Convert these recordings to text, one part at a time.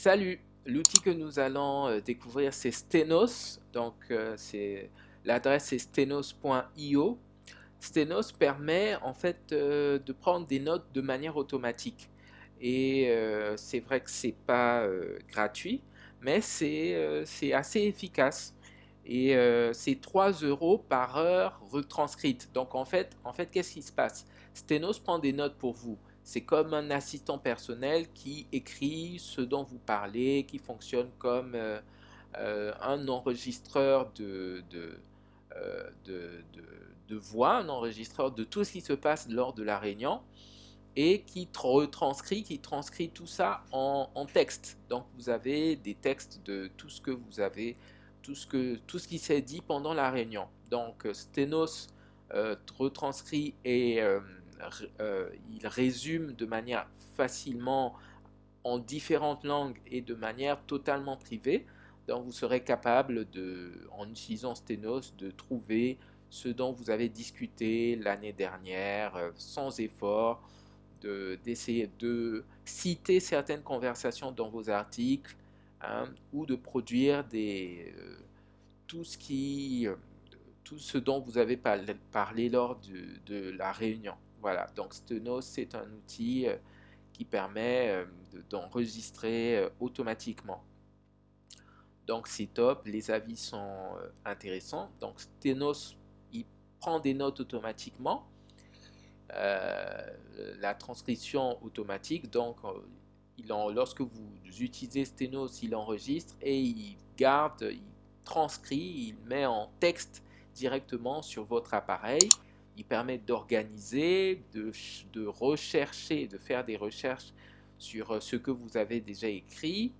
Salut, l'outil que nous allons euh, découvrir c'est Stenos, donc euh, l'adresse est stenos.io. Stenos permet en fait euh, de prendre des notes de manière automatique et c'est vrai que c'est pas gratuit, mais c'est assez efficace et c'est 3 euros par heure retranscrite. Donc en fait, en fait qu'est-ce qui se passe? Stenos prend des notes pour vous. C'est comme un assistant personnel qui écrit ce dont vous parlez, qui fonctionne comme euh, euh, un enregistreur euh, de, de, voix, un enregistreur de tout ce qui se passe lors de la réunion et qui retranscrit, qui transcrit tout ça en, texte. Donc vous avez des textes de tout ce que vous avez, tout ce, que, tout ce qui s'est dit pendant la réunion. Donc Stenos retranscrit et il résume de manière facilement en différentes langues et de manière totalement privée. Donc vous serez capable, de, en utilisant Stenos, de trouver ce dont vous avez discuté l'année dernière euh, sans effort, d'essayer de, citer certaines conversations dans vos articles hein, ou de produire des, euh, tout, ce qui, tout ce dont vous avez parlé lors de la réunion. Voilà, donc Stenos, c'est un outil euh, qui permet euh, d'enregistrer euh, automatiquement. Donc c'est top, les avis sont intéressants. Donc Stenos, il prend des notes automatiquement. la transcription automatique, donc lorsque vous utilisez Stenos, il enregistre et il garde, il transcrit, il met en texte directement sur votre appareil il permet d'organiser, de, de, rechercher, de faire des recherches sur euh, ce que vous avez déjà écrit.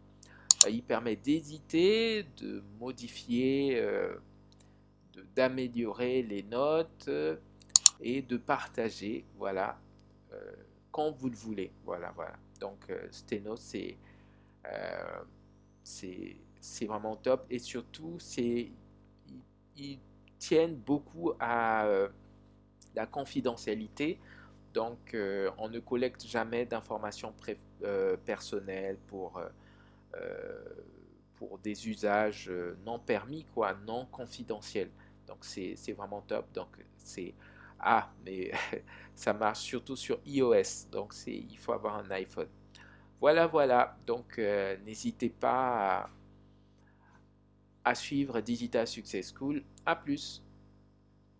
Euh, il permet d'éditer, de modifier, euh, d'améliorer les notes et de partager, voilà, quand vous le voulez. Voilà, voilà. Donc, Stenos, c'est c'est vraiment top et surtout, c'est ils tiennent beaucoup à la confidentialité. Donc, euh, on ne collecte jamais d'informations euh, personnelles pour, euh, pour des usages non permis, quoi, non confidentiels. Donc, c'est vraiment top. Donc, c'est... Ah, mais ça marche surtout sur iOS. Donc, il faut avoir un iPhone. Voilà, voilà. Donc, n'hésitez pas à, à suivre Digital Success School. À plus.